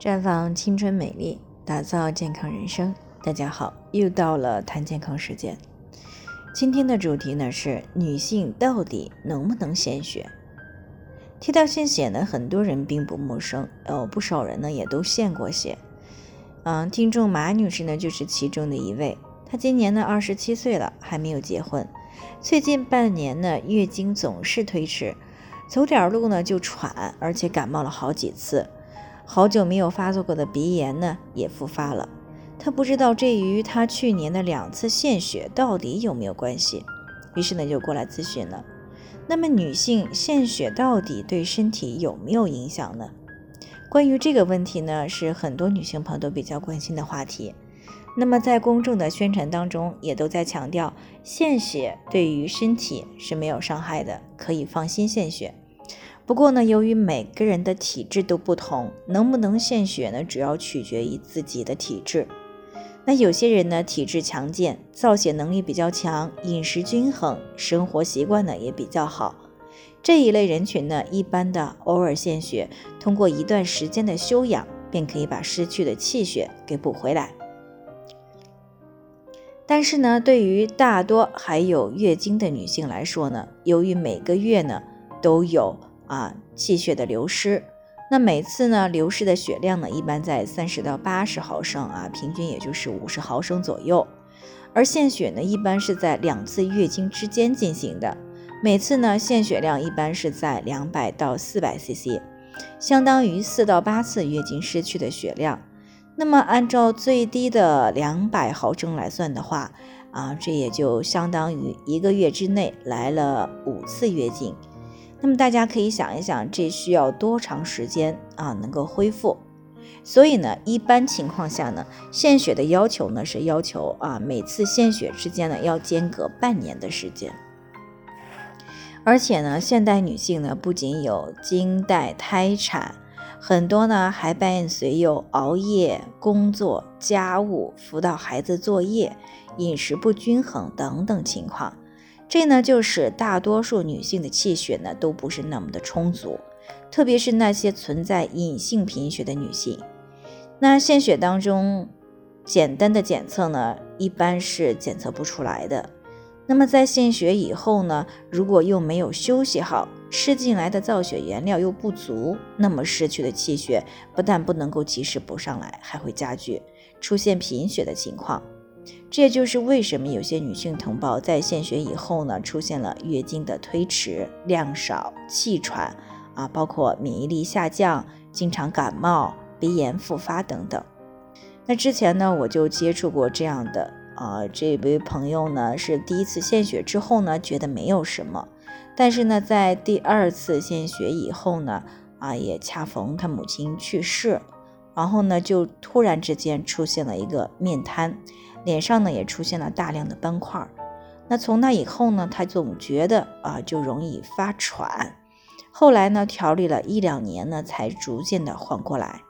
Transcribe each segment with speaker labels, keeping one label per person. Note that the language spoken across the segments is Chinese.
Speaker 1: 绽放青春美丽，打造健康人生。大家好，又到了谈健康时间。今天的主题呢是女性到底能不能献血？提到献血呢，很多人并不陌生，有不少人呢也都献过血。嗯，听众马女士呢就是其中的一位。她今年呢二十七岁了，还没有结婚。最近半年呢，月经总是推迟，走点路呢就喘，而且感冒了好几次。好久没有发作过的鼻炎呢，也复发了。他不知道这与他去年的两次献血到底有没有关系，于是呢就过来咨询了。那么女性献血到底对身体有没有影响呢？关于这个问题呢，是很多女性朋友都比较关心的话题。那么在公众的宣传当中，也都在强调献血对于身体是没有伤害的，可以放心献血。不过呢，由于每个人的体质都不同，能不能献血呢，主要取决于自己的体质。那有些人呢，体质强健，造血能力比较强，饮食均衡，生活习惯呢也比较好。这一类人群呢，一般的偶尔献血，通过一段时间的休养，便可以把失去的气血给补回来。但是呢，对于大多还有月经的女性来说呢，由于每个月呢都有啊，气血的流失，那每次呢流失的血量呢，一般在三十到八十毫升啊，平均也就是五十毫升左右。而献血呢，一般是在两次月经之间进行的，每次呢献血量一般是在两百到四百 cc，相当于四到八次月经失去的血量。那么按照最低的两百毫升来算的话，啊，这也就相当于一个月之内来了五次月经。那么大家可以想一想，这需要多长时间啊能够恢复？所以呢，一般情况下呢，献血的要求呢是要求啊每次献血之间呢要间隔半年的时间。而且呢，现代女性呢不仅有经带、胎产，很多呢还伴随有熬夜、工作、家务、辅导孩子作业、饮食不均衡等等情况。这呢，就使大多数女性的气血呢都不是那么的充足，特别是那些存在隐性贫血的女性。那献血当中，简单的检测呢，一般是检测不出来的。那么在献血以后呢，如果又没有休息好，吃进来的造血原料又不足，那么失去的气血不但不能够及时补上来，还会加剧出现贫血的情况。这也就是为什么有些女性同胞在献血以后呢，出现了月经的推迟、量少、气喘啊，包括免疫力下降、经常感冒、鼻炎复发等等。那之前呢，我就接触过这样的啊，这位朋友呢是第一次献血之后呢，觉得没有什么，但是呢，在第二次献血以后呢，啊，也恰逢他母亲去世，然后呢，就突然之间出现了一个面瘫。脸上呢也出现了大量的斑块，那从那以后呢，他总觉得啊就容易发喘，后来呢调理了一两年呢，才逐渐的缓过来。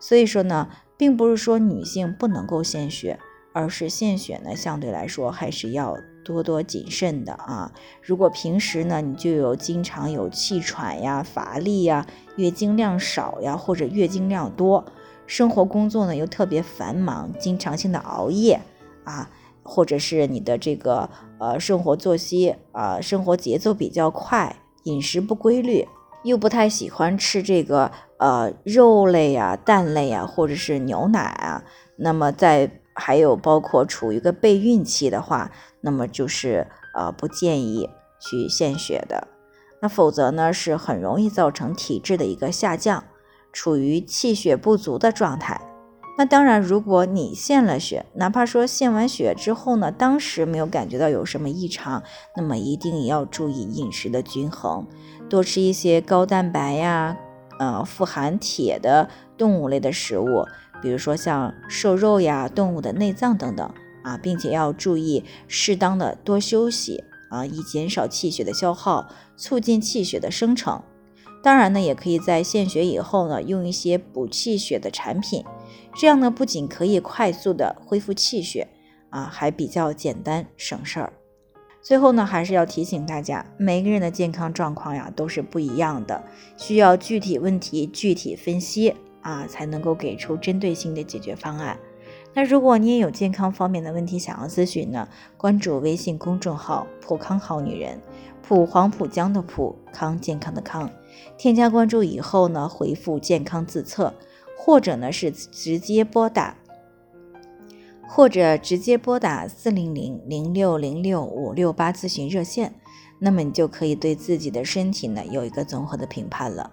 Speaker 1: 所以说呢，并不是说女性不能够献血，而是献血呢相对来说还是要多多谨慎的啊。如果平时呢你就有经常有气喘呀、乏力呀、月经量少呀，或者月经量多。生活工作呢又特别繁忙，经常性的熬夜啊，或者是你的这个呃生活作息啊，生活节奏比较快，饮食不规律，又不太喜欢吃这个呃肉类呀、蛋类呀，或者是牛奶啊，那么在还有包括处于一个备孕期的话，那么就是呃不建议去献血的，那否则呢是很容易造成体质的一个下降。处于气血不足的状态，那当然，如果你献了血，哪怕说献完血之后呢，当时没有感觉到有什么异常，那么一定要注意饮食的均衡，多吃一些高蛋白呀，呃，富含铁的动物类的食物，比如说像瘦肉呀、动物的内脏等等啊，并且要注意适当的多休息啊，以减少气血的消耗，促进气血的生成。当然呢，也可以在献血以后呢，用一些补气血的产品，这样呢，不仅可以快速的恢复气血啊，还比较简单省事儿。最后呢，还是要提醒大家，每个人的健康状况呀都是不一样的，需要具体问题具体分析啊。才能够给出针对性的解决方案。那如果你也有健康方面的问题想要咨询呢，关注微信公众号“普康好女人”，普黄浦江的普康健康的康，添加关注以后呢，回复“健康自测”，或者呢是直接拨打，或者直接拨打四零零零六零六五六八咨询热线，那么你就可以对自己的身体呢有一个综合的评判了。